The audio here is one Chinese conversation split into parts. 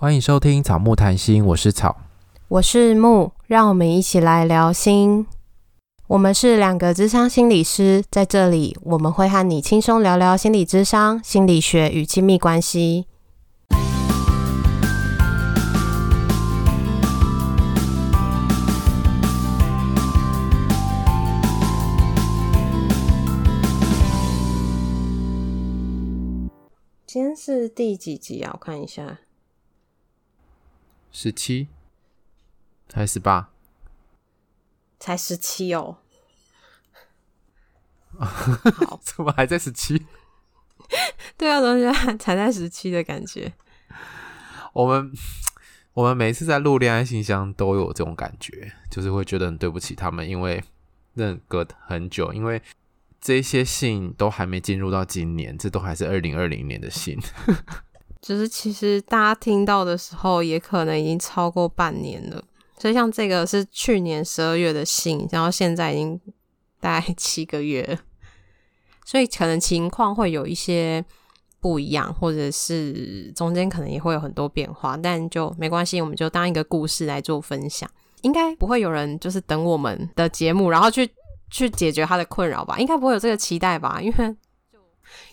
欢迎收听草木谈心，我是草，我是木，让我们一起来聊心。我们是两个智商心理师，在这里我们会和你轻松聊聊心理智商、心理学与亲密关系。今天是第几集啊？我看一下。十七，还是十八？才十七哦。好，怎么还在十七？对啊，同学才在十七的感觉。我们我们每次在录恋爱信箱都有这种感觉，就是会觉得很对不起他们，因为那隔很久，因为这些信都还没进入到今年，这都还是二零二零年的信。就是其实大家听到的时候，也可能已经超过半年了。所以像这个是去年十二月的信，然后现在已经大概七个月，所以可能情况会有一些不一样，或者是中间可能也会有很多变化，但就没关系，我们就当一个故事来做分享。应该不会有人就是等我们的节目，然后去去解决他的困扰吧？应该不会有这个期待吧？因为。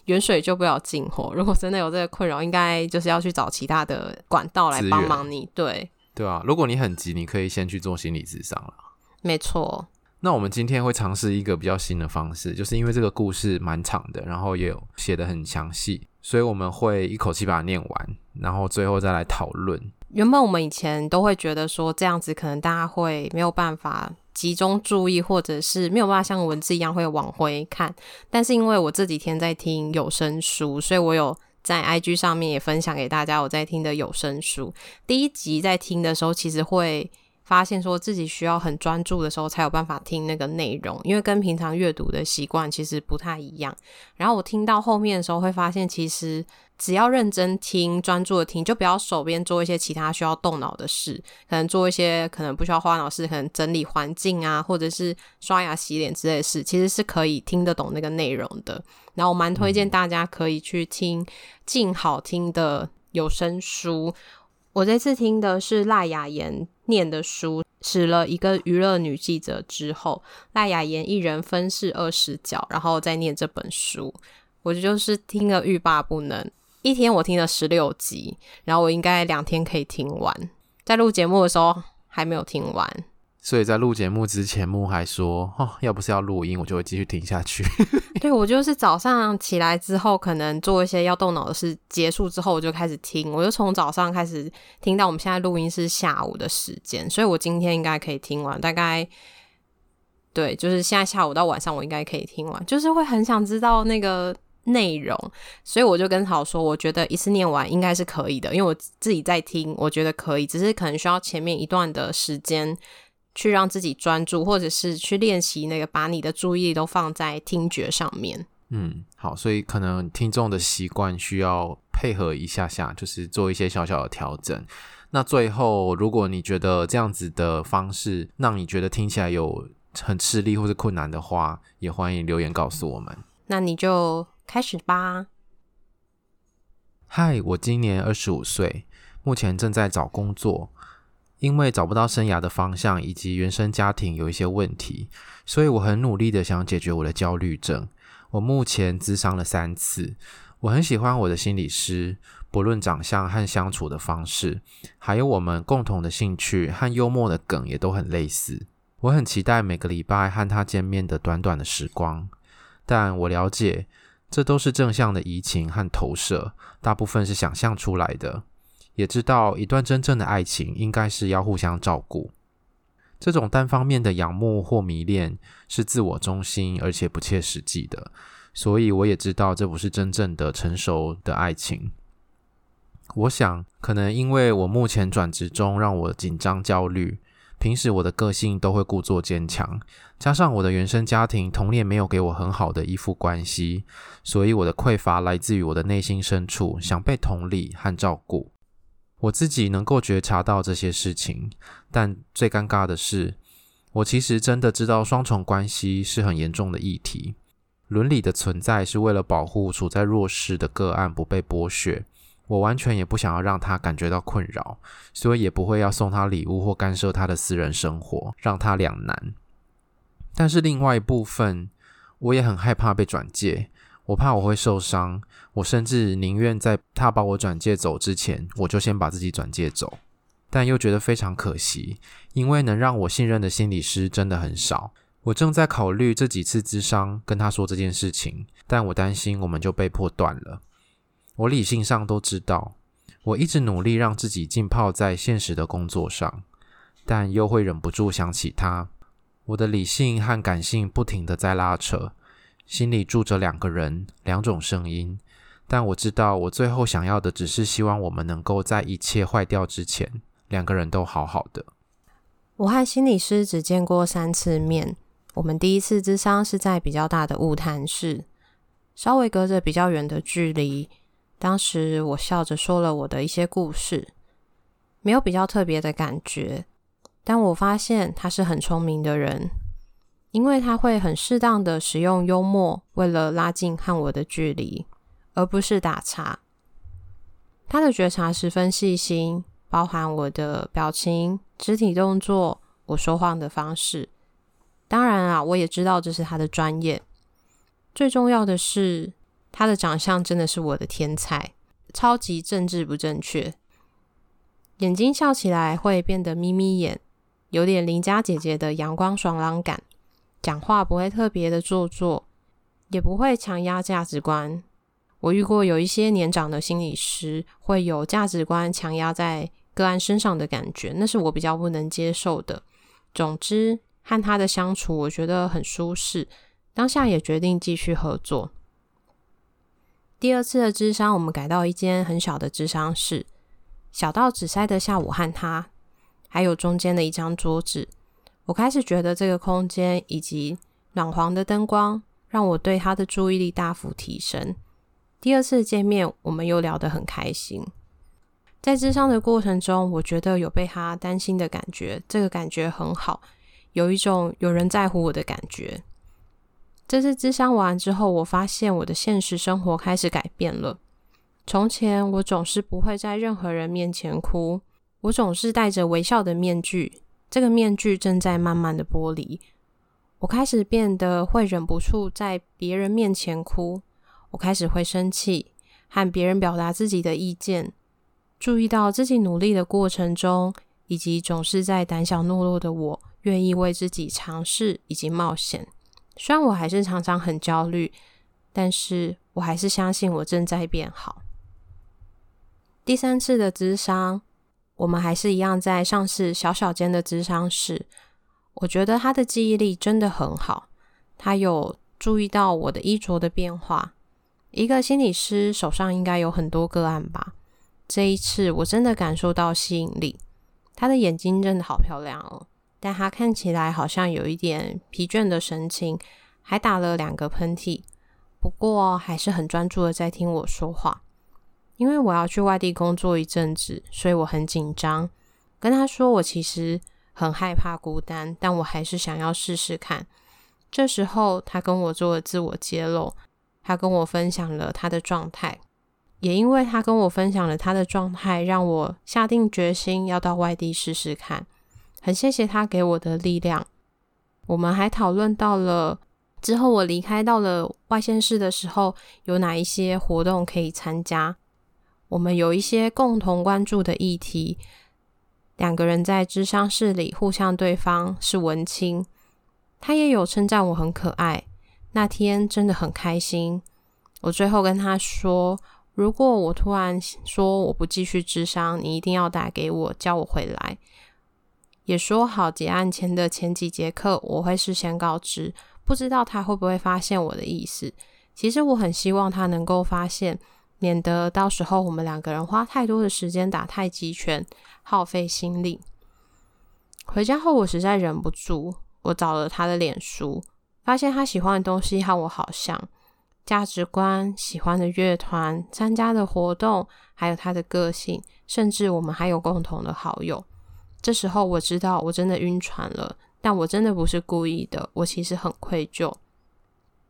远水救不了近火，如果真的有这个困扰，应该就是要去找其他的管道来帮忙你。对，对啊，如果你很急，你可以先去做心理咨商了。没错。那我们今天会尝试一个比较新的方式，就是因为这个故事蛮长的，然后也有写得很详细，所以我们会一口气把它念完，然后最后再来讨论。原本我们以前都会觉得说这样子可能大家会没有办法。集中注意，或者是没有办法像文字一样会往回看，但是因为我这几天在听有声书，所以我有在 IG 上面也分享给大家我在听的有声书。第一集在听的时候，其实会发现说自己需要很专注的时候才有办法听那个内容，因为跟平常阅读的习惯其实不太一样。然后我听到后面的时候，会发现其实。只要认真听，专注的听，就不要手边做一些其他需要动脑的事，可能做一些可能不需要花脑事，可能整理环境啊，或者是刷牙洗脸之类的事，其实是可以听得懂那个内容的。然后我蛮推荐大家可以去听静好听的有声书。我这次听的是赖雅妍念的书，使了一个娱乐女记者之后，赖雅妍一人分饰二十角，然后再念这本书，我就是听了欲罢不能。一天我听了十六集，然后我应该两天可以听完。在录节目的时候还没有听完，所以在录节目之前，木还说：“哦，要不是要录音，我就会继续听下去。”对，我就是早上起来之后，可能做一些要动脑的事，结束之后我就开始听。我就从早上开始听到我们现在录音是下午的时间，所以我今天应该可以听完。大概对，就是现在下午到晚上，我应该可以听完。就是会很想知道那个。内容，所以我就跟好说，我觉得一次念完应该是可以的，因为我自己在听，我觉得可以，只是可能需要前面一段的时间去让自己专注，或者是去练习那个把你的注意力都放在听觉上面。嗯，好，所以可能听众的习惯需要配合一下下，就是做一些小小的调整。那最后，如果你觉得这样子的方式让你觉得听起来有很吃力或是困难的话，也欢迎留言告诉我们。那你就。开始吧。嗨，我今年二十五岁，目前正在找工作。因为找不到生涯的方向，以及原生家庭有一些问题，所以我很努力的想解决我的焦虑症。我目前咨商了三次。我很喜欢我的心理师，不论长相和相处的方式，还有我们共同的兴趣和幽默的梗也都很类似。我很期待每个礼拜和他见面的短短的时光，但我了解。这都是正向的移情和投射，大部分是想象出来的。也知道一段真正的爱情应该是要互相照顾。这种单方面的仰慕或迷恋是自我中心而且不切实际的，所以我也知道这不是真正的成熟的爱情。我想，可能因为我目前转职中让我紧张焦虑。平时我的个性都会故作坚强，加上我的原生家庭童年没有给我很好的依附关系，所以我的匮乏来自于我的内心深处想被同理和照顾。我自己能够觉察到这些事情，但最尴尬的是，我其实真的知道双重关系是很严重的议题。伦理的存在是为了保护处在弱势的个案不被剥削，我完全也不想要让他感觉到困扰，所以也不会要送他礼物或干涉他的私人生活，让他两难。但是另外一部分，我也很害怕被转介，我怕我会受伤，我甚至宁愿在他把我转介走之前，我就先把自己转介走。但又觉得非常可惜，因为能让我信任的心理师真的很少。我正在考虑这几次咨商跟他说这件事情，但我担心我们就被迫断了。我理性上都知道，我一直努力让自己浸泡在现实的工作上，但又会忍不住想起他。我的理性和感性不停地在拉扯，心里住着两个人，两种声音。但我知道，我最后想要的只是希望我们能够在一切坏掉之前，两个人都好好的。我和心理师只见过三次面，我们第一次之商是在比较大的物谈室，稍微隔着比较远的距离。当时我笑着说了我的一些故事，没有比较特别的感觉。但我发现他是很聪明的人，因为他会很适当的使用幽默，为了拉近和我的距离，而不是打岔。他的觉察十分细心，包含我的表情、肢体动作、我说话的方式。当然啊，我也知道这是他的专业。最重要的是。他的长相真的是我的天才，超级政治不正确，眼睛笑起来会变得眯眯眼，有点邻家姐姐的阳光爽朗感，讲话不会特别的做作，也不会强压价值观。我遇过有一些年长的心理师会有价值观强压在个案身上的感觉，那是我比较不能接受的。总之，和他的相处我觉得很舒适，当下也决定继续合作。第二次的咨商，我们改到一间很小的咨商室，小到只塞得下我和他，还有中间的一张桌子。我开始觉得这个空间以及暖黄的灯光，让我对他的注意力大幅提升。第二次见面，我们又聊得很开心。在咨商的过程中，我觉得有被他担心的感觉，这个感觉很好，有一种有人在乎我的感觉。这次咨商完之后，我发现我的现实生活开始改变了。从前，我总是不会在任何人面前哭，我总是戴着微笑的面具，这个面具正在慢慢的剥离。我开始变得会忍不住在别人面前哭，我开始会生气，和别人表达自己的意见，注意到自己努力的过程中，以及总是在胆小懦弱的我，愿意为自己尝试以及冒险。虽然我还是常常很焦虑，但是我还是相信我正在变好。第三次的咨商，我们还是一样在上次小小间的咨商室。我觉得他的记忆力真的很好，他有注意到我的衣着的变化。一个心理师手上应该有很多个案吧？这一次我真的感受到吸引力。他的眼睛真的好漂亮哦。但他看起来好像有一点疲倦的神情，还打了两个喷嚏，不过还是很专注的在听我说话。因为我要去外地工作一阵子，所以我很紧张。跟他说我其实很害怕孤单，但我还是想要试试看。这时候他跟我做了自我揭露，他跟我分享了他的状态，也因为他跟我分享了他的状态，让我下定决心要到外地试试看。很谢谢他给我的力量。我们还讨论到了之后，我离开到了外县市的时候，有哪一些活动可以参加。我们有一些共同关注的议题。两个人在智商室里互相对方是文青，他也有称赞我很可爱。那天真的很开心。我最后跟他说，如果我突然说我不继续智商，你一定要打给我，叫我回来。也说好结案前的前几节课我会事先告知，不知道他会不会发现我的意思。其实我很希望他能够发现，免得到时候我们两个人花太多的时间打太极拳，耗费心力。回家后我实在忍不住，我找了他的脸书，发现他喜欢的东西和我好像，价值观、喜欢的乐团、参加的活动，还有他的个性，甚至我们还有共同的好友。这时候我知道我真的晕船了，但我真的不是故意的，我其实很愧疚。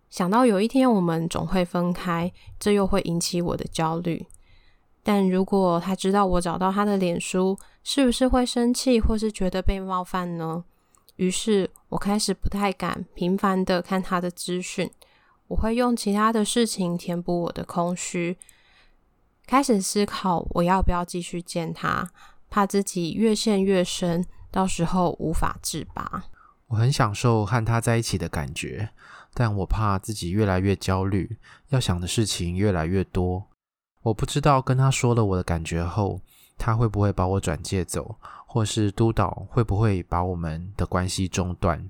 想到有一天我们总会分开，这又会引起我的焦虑。但如果他知道我找到他的脸书，是不是会生气或是觉得被冒犯呢？于是我开始不太敢频繁的看他的资讯，我会用其他的事情填补我的空虚，开始思考我要不要继续见他，怕自己越陷越深，到时候无法自拔。我很享受和他在一起的感觉，但我怕自己越来越焦虑，要想的事情越来越多。我不知道跟他说了我的感觉后，他会不会把我转介走，或是督导会不会把我们的关系中断。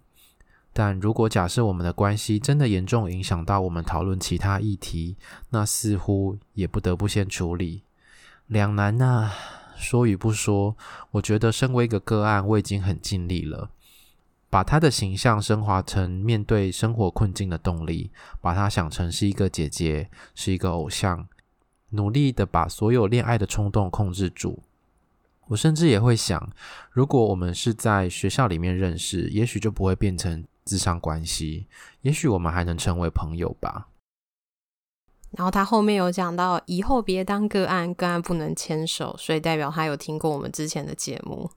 但如果假设我们的关系真的严重影响到我们讨论其他议题，那似乎也不得不先处理。两难呐，说与不说，我觉得身为一个个案，我已经很尽力了，把他的形象升华成面对生活困境的动力，把他想成是一个姐姐，是一个偶像。努力的把所有恋爱的冲动控制住。我甚至也会想，如果我们是在学校里面认识，也许就不会变成咨商关系，也许我们还能成为朋友吧。然后他后面有讲到，以后别当个案，个案不能牵手，所以代表他有听过我们之前的节目。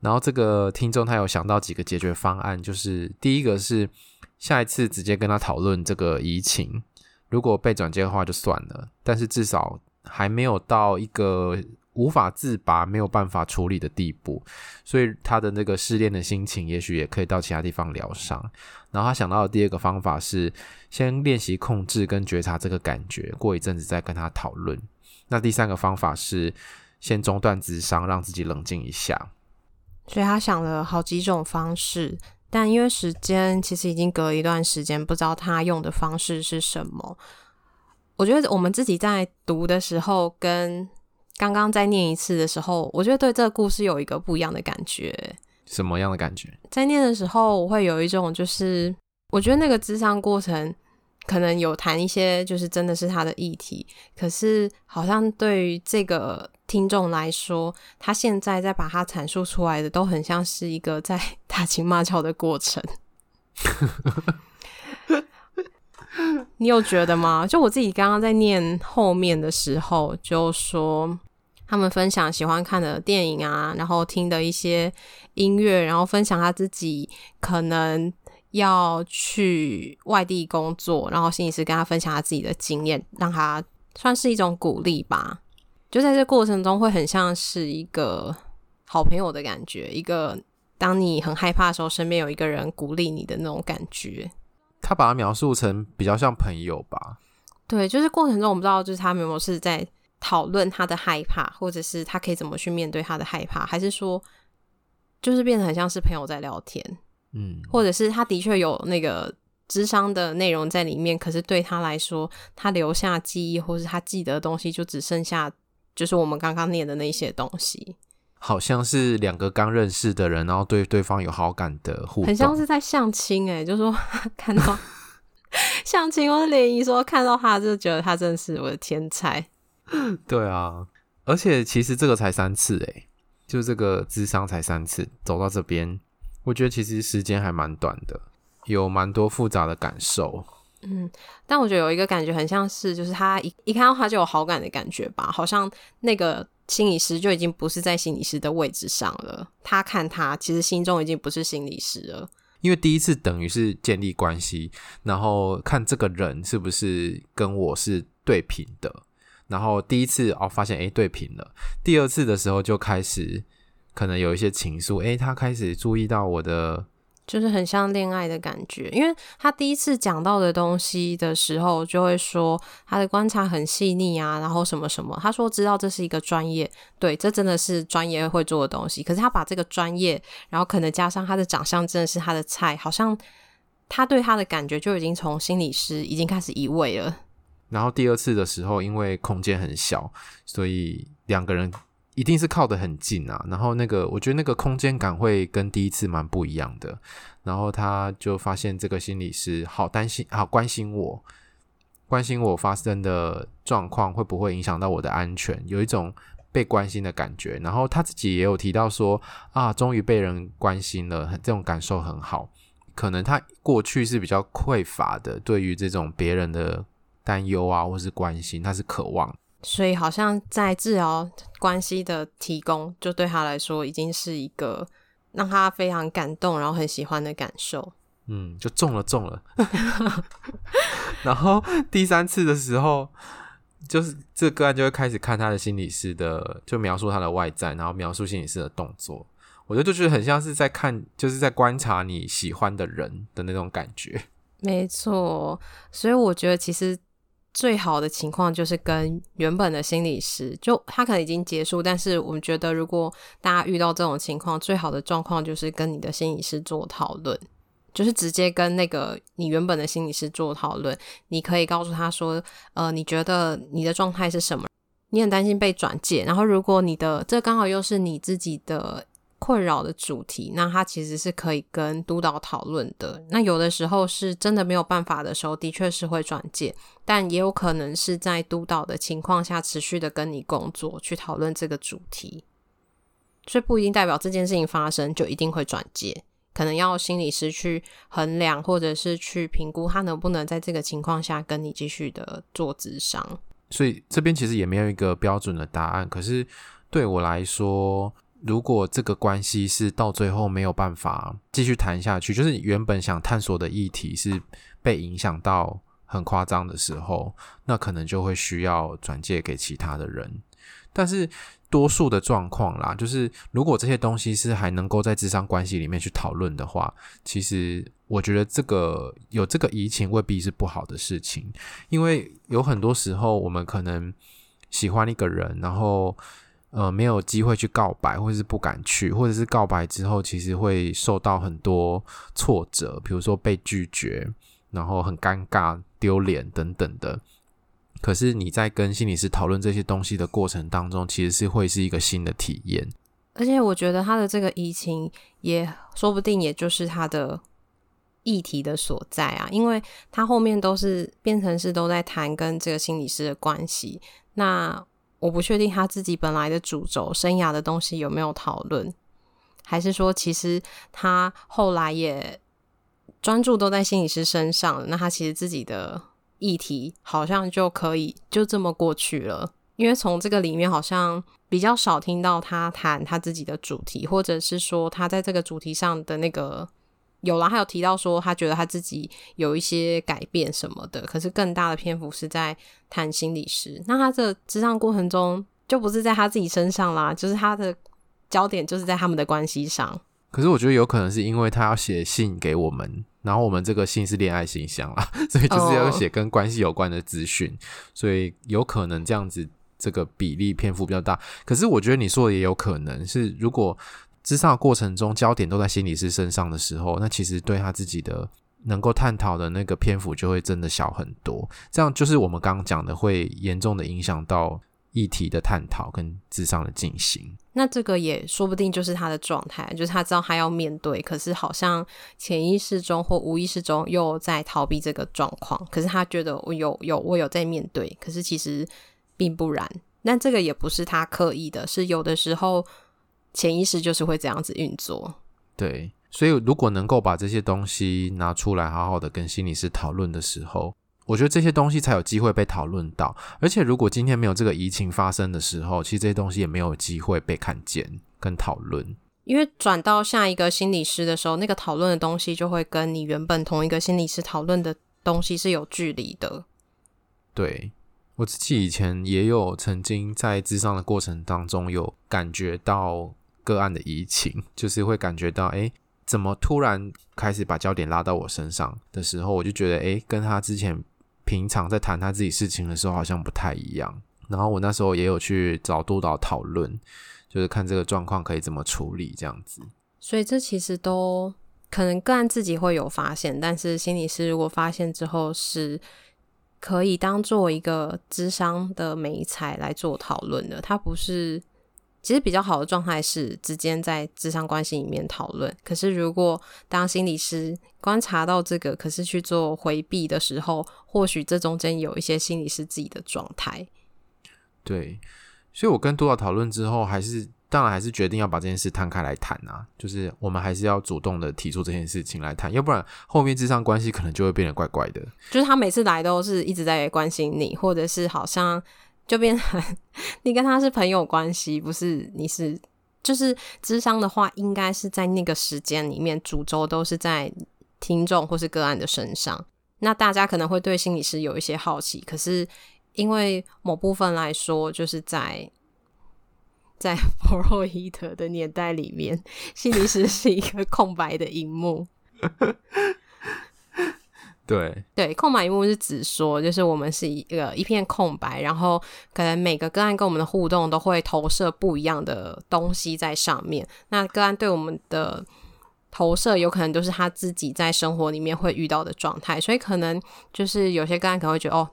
然后这个听众他有想到几个解决方案，就是第一个是下一次直接跟他讨论这个移情。如果被转接的话就算了，但是至少还没有到一个无法自拔、没有办法处理的地步，所以他的那个失恋的心情，也许也可以到其他地方疗伤。然后他想到的第二个方法是，先练习控制跟觉察这个感觉，过一阵子再跟他讨论。那第三个方法是先中断咨商，让自己冷静一下。所以他想了好几种方式。但因为时间其实已经隔了一段时间，不知道他用的方式是什么。我觉得我们自己在读的时候，跟刚刚再念一次的时候，我觉得对这个故事有一个不一样的感觉。什么样的感觉？在念的时候，我会有一种就是，我觉得那个智商过程可能有谈一些，就是真的是他的议题，可是好像对于这个。听众来说，他现在在把它阐述出来的，都很像是一个在 打情骂俏的过程。你有觉得吗？就我自己刚刚在念后面的时候，就说他们分享喜欢看的电影啊，然后听的一些音乐，然后分享他自己可能要去外地工作，然后心理师跟他分享他自己的经验，让他算是一种鼓励吧。就在这过程中，会很像是一个好朋友的感觉，一个当你很害怕的时候，身边有一个人鼓励你的那种感觉。他把它描述成比较像朋友吧？对，就是过程中，我不知道，就是他们有没有是在讨论他的害怕，或者是他可以怎么去面对他的害怕，还是说，就是变得很像是朋友在聊天？嗯，或者是他的确有那个智商的内容在里面，可是对他来说，他留下记忆，或是他记得的东西，就只剩下。就是我们刚刚念的那些东西，好像是两个刚认识的人，然后对对方有好感的互动，很像是在相亲哎，就是说 看到相亲或者联谊，说看到他就觉得他真的是我的天才。对啊，而且其实这个才三次哎，就这个智商才三次走到这边，我觉得其实时间还蛮短的，有蛮多复杂的感受。嗯，但我觉得有一个感觉很像是，就是他一一看到他就有好感的感觉吧，好像那个心理师就已经不是在心理师的位置上了。他看他，其实心中已经不是心理师了。因为第一次等于是建立关系，然后看这个人是不是跟我是对频的，然后第一次哦发现诶对频了，第二次的时候就开始可能有一些情愫，诶他开始注意到我的。就是很像恋爱的感觉，因为他第一次讲到的东西的时候，就会说他的观察很细腻啊，然后什么什么。他说知道这是一个专业，对，这真的是专业会做的东西。可是他把这个专业，然后可能加上他的长相，真的是他的菜，好像他对他的感觉就已经从心理师已经开始移位了。然后第二次的时候，因为空间很小，所以两个人。一定是靠得很近啊，然后那个我觉得那个空间感会跟第一次蛮不一样的，然后他就发现这个心理师好担心，好关心我，关心我发生的状况会不会影响到我的安全，有一种被关心的感觉。然后他自己也有提到说啊，终于被人关心了，这种感受很好。可能他过去是比较匮乏的，对于这种别人的担忧啊或是关心，他是渴望。所以好像在治疗关系的提供，就对他来说已经是一个让他非常感动，然后很喜欢的感受。嗯，就中了中了。然后第三次的时候，就是这个个案就会开始看他的心理师的，就描述他的外在，然后描述心理师的动作。我觉得就觉得很像是在看，就是在观察你喜欢的人的那种感觉。没错，所以我觉得其实最好的情况就是跟原本的心理师，就他可能已经结束，但是我们觉得如果大家遇到这种情况，最好的状况就是跟你的心理师做讨论。就是直接跟那个你原本的心理师做讨论，你可以告诉他说，呃，你觉得你的状态是什么？你很担心被转介，然后如果你的这刚好又是你自己的困扰的主题，那他其实是可以跟督导讨论的。那有的时候是真的没有办法的时候，的确是会转介，但也有可能是在督导的情况下持续的跟你工作，去讨论这个主题，所以不一定代表这件事情发生就一定会转介。可能要心理师去衡量，或者是去评估他能不能在这个情况下跟你继续的做咨商。所以这边其实也没有一个标准的答案。可是对我来说，如果这个关系是到最后没有办法继续谈下去，就是原本想探索的议题是被影响到很夸张的时候，那可能就会需要转介给其他的人。但是多数的状况啦，就是如果这些东西是还能够在智商关系里面去讨论的话，其实我觉得这个有这个移情未必是不好的事情，因为有很多时候我们可能喜欢一个人，然后呃没有机会去告白，或者是不敢去，或者是告白之后其实会受到很多挫折，比如说被拒绝，然后很尴尬、丢脸等等的。可是你在跟心理师讨论这些东西的过程当中，其实是会是一个新的体验。而且我觉得他的这个移情，也说不定也就是他的议题的所在啊，因为他后面都是变成是都在谈跟这个心理师的关系。那我不确定他自己本来的主轴生涯的东西有没有讨论，还是说其实他后来也专注都在心理师身上，那他其实自己的。议题好像就可以就这么过去了，因为从这个里面好像比较少听到他谈他自己的主题，或者是说他在这个主题上的那个有了，还有提到说他觉得他自己有一些改变什么的，可是更大的篇幅是在谈心理师。那他这咨商过程中就不是在他自己身上啦，就是他的焦点就是在他们的关系上。可是我觉得有可能是因为他要写信给我们。然后我们这个信是恋爱信箱啦，所以就是要写跟关系有关的资讯，oh. 所以有可能这样子这个比例篇幅比较大。可是我觉得你说的也有可能是，如果咨商过程中焦点都在心理师身上的时候，那其实对他自己的能够探讨的那个篇幅就会真的小很多。这样就是我们刚刚讲的，会严重的影响到议题的探讨跟咨商的进行。那这个也说不定就是他的状态，就是他知道他要面对，可是好像潜意识中或无意识中又在逃避这个状况。可是他觉得我有有我有在面对，可是其实并不然。那这个也不是他刻意的，是有的时候潜意识就是会这样子运作。对，所以如果能够把这些东西拿出来，好好的跟心理师讨论的时候。我觉得这些东西才有机会被讨论到，而且如果今天没有这个疫情发生的时候，其实这些东西也没有机会被看见跟讨论。因为转到下一个心理师的时候，那个讨论的东西就会跟你原本同一个心理师讨论的东西是有距离的。对，我自己以前也有曾经在咨商的过程当中有感觉到个案的移情，就是会感觉到，诶，怎么突然开始把焦点拉到我身上的时候，我就觉得，诶，跟他之前。平常在谈他自己事情的时候，好像不太一样。然后我那时候也有去找督导讨论，就是看这个状况可以怎么处理这样子。所以这其实都可能个案自己会有发现，但是心理师如果发现之后，是可以当做一个智商的媒材来做讨论的。他不是。其实比较好的状态是之间在智商关系里面讨论。可是如果当心理师观察到这个，可是去做回避的时候，或许这中间有一些心理师自己的状态。对，所以我跟督导讨论之后，还是当然还是决定要把这件事摊开来谈啊。就是我们还是要主动的提出这件事情来谈，要不然后面智商关系可能就会变得怪怪的。就是他每次来都是一直在关心你，或者是好像。就变成 你跟他是朋友关系，不是你是就是智商的话，应该是在那个时间里面，主轴都是在听众或是个案的身上。那大家可能会对心理师有一些好奇，可是因为某部分来说，就是在在 弗洛伊德的年代里面，心理师是一个空白的荧幕。对对，空白一幕是指说，就是我们是一个一片空白，然后可能每个个案跟我们的互动都会投射不一样的东西在上面。那个案对我们的投射，有可能都是他自己在生活里面会遇到的状态，所以可能就是有些个案可能会觉得，哦，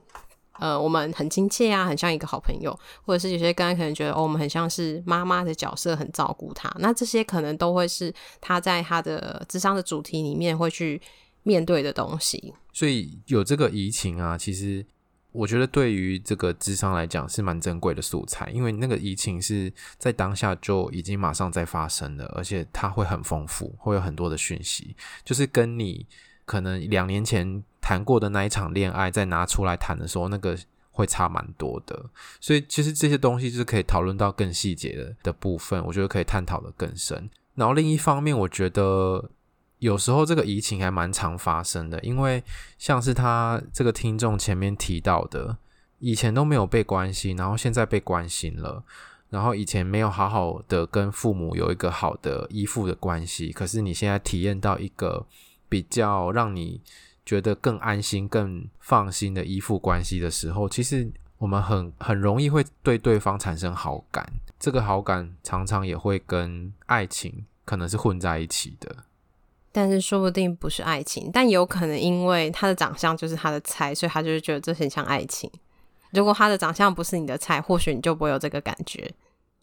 呃，我们很亲切啊，很像一个好朋友，或者是有些个案可能觉得，哦，我们很像是妈妈的角色，很照顾他。那这些可能都会是他在他的智商的主题里面会去面对的东西。所以有这个移情啊，其实我觉得对于这个智商来讲是蛮珍贵的素材，因为那个移情是在当下就已经马上在发生了，而且它会很丰富，会有很多的讯息，就是跟你可能两年前谈过的那一场恋爱再拿出来谈的时候，那个会差蛮多的。所以其实这些东西就是可以讨论到更细节的的部分，我觉得可以探讨的更深。然后另一方面，我觉得。有时候这个移情还蛮常发生的，因为像是他这个听众前面提到的，以前都没有被关心，然后现在被关心了，然后以前没有好好的跟父母有一个好的依附的关系，可是你现在体验到一个比较让你觉得更安心、更放心的依附关系的时候，其实我们很很容易会对对方产生好感，这个好感常常也会跟爱情可能是混在一起的。但是说不定不是爱情，但有可能因为他的长相就是他的菜，所以他就是觉得这很像爱情。如果他的长相不是你的菜，或许你就不会有这个感觉。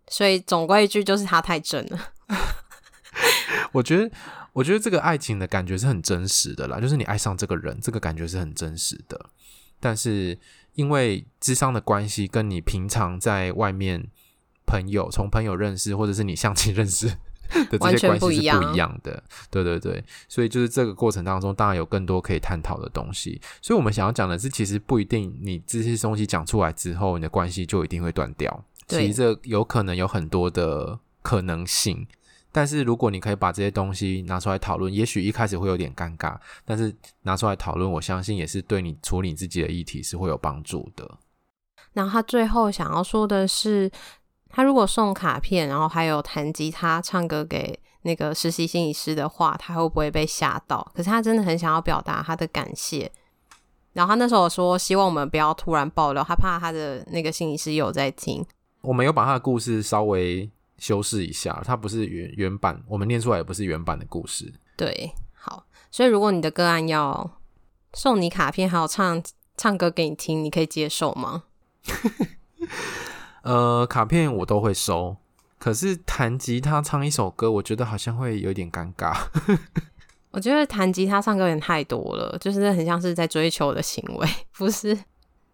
所以总归一句就是他太正了。我觉得，我觉得这个爱情的感觉是很真实的啦，就是你爱上这个人，这个感觉是很真实的。但是因为智商的关系，跟你平常在外面朋友从朋友认识，或者是你相亲认识。的这些关系是不一样的，对对对，所以就是这个过程当中，当然有更多可以探讨的东西。所以我们想要讲的是，其实不一定你这些东西讲出来之后，你的关系就一定会断掉。其实这有可能有很多的可能性。但是如果你可以把这些东西拿出来讨论，也许一开始会有点尴尬，但是拿出来讨论，我相信也是对你处理自己的议题是会有帮助的。然后他最后想要说的是。他如果送卡片，然后还有弹吉他、唱歌给那个实习心理师的话，他会不会被吓到？可是他真的很想要表达他的感谢。然后他那时候说，希望我们不要突然爆料，他怕他的那个心理师有在听。我们有把他的故事稍微修饰一下，他不是原原版，我们念出来也不是原版的故事。对，好，所以如果你的个案要送你卡片，还有唱唱歌给你听，你可以接受吗？呃，卡片我都会收，可是弹吉他唱一首歌，我觉得好像会有点尴尬。我觉得弹吉他唱歌有点太多了，就是很像是在追求的行为，不是？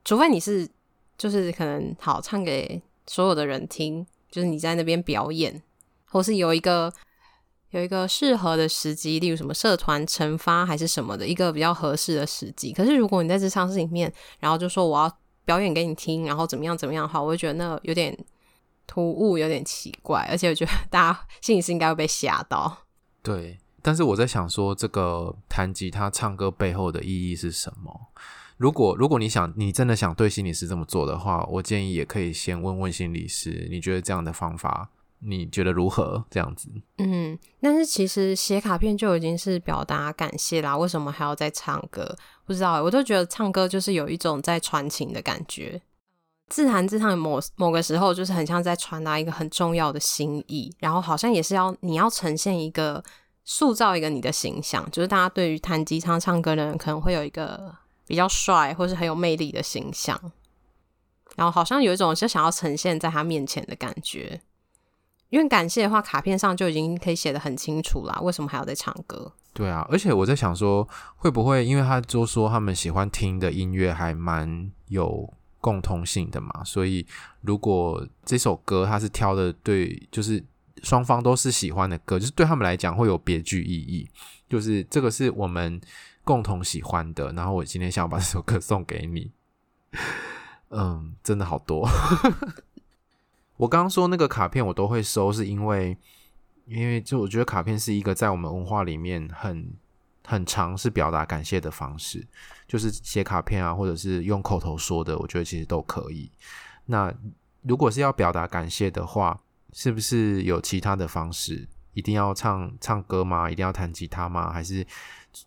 除非你是，就是可能好唱给所有的人听，就是你在那边表演，或是有一个有一个适合的时机，例如什么社团成发还是什么的一个比较合适的时机。可是如果你在这场事里面，然后就说我要。表演给你听，然后怎么样怎么样的话，我会觉得那有点突兀，有点奇怪，而且我觉得大家心理是应该会被吓到。对，但是我在想说，这个弹吉他唱歌背后的意义是什么？如果如果你想，你真的想对心理师这么做的话，我建议也可以先问问心理师，你觉得这样的方法，你觉得如何？这样子。嗯，但是其实写卡片就已经是表达感谢啦，为什么还要再唱歌？不知道，我都觉得唱歌就是有一种在传情的感觉，自弹自唱某某个时候就是很像在传达一个很重要的心意，然后好像也是要你要呈现一个塑造一个你的形象，就是大家对于弹吉他唱歌的人可能会有一个比较帅或是很有魅力的形象，然后好像有一种就想要呈现在他面前的感觉。因为感谢的话，卡片上就已经可以写得很清楚啦，为什么还要再唱歌？对啊，而且我在想说，会不会因为他就说他们喜欢听的音乐还蛮有共通性的嘛？所以如果这首歌他是挑的对，就是双方都是喜欢的歌，就是对他们来讲会有别具意义。就是这个是我们共同喜欢的，然后我今天想要把这首歌送给你。嗯，真的好多。我刚刚说那个卡片我都会收，是因为，因为就我觉得卡片是一个在我们文化里面很很常是表达感谢的方式，就是写卡片啊，或者是用口头说的，我觉得其实都可以。那如果是要表达感谢的话，是不是有其他的方式？一定要唱唱歌吗？一定要弹吉他吗？还是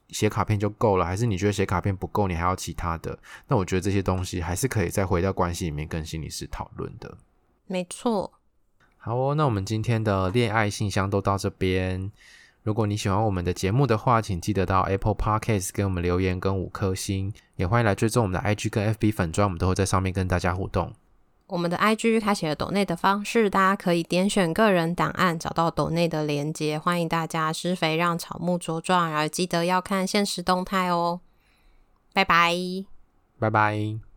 写卡片就够了？还是你觉得写卡片不够，你还要其他的？那我觉得这些东西还是可以再回到关系里面跟心理师讨论的。没错，好哦，那我们今天的恋爱信箱都到这边。如果你喜欢我们的节目的话，请记得到 Apple Podcast 给我们留言跟五颗星，也欢迎来追踪我们的 IG 跟 FB 粉砖，我们都会在上面跟大家互动。我们的 IG 开启了抖内的方式，大家可以点选个人档案，找到抖内的连接。欢迎大家施肥让草木茁壮，然后记得要看现实动态哦。拜拜，拜拜。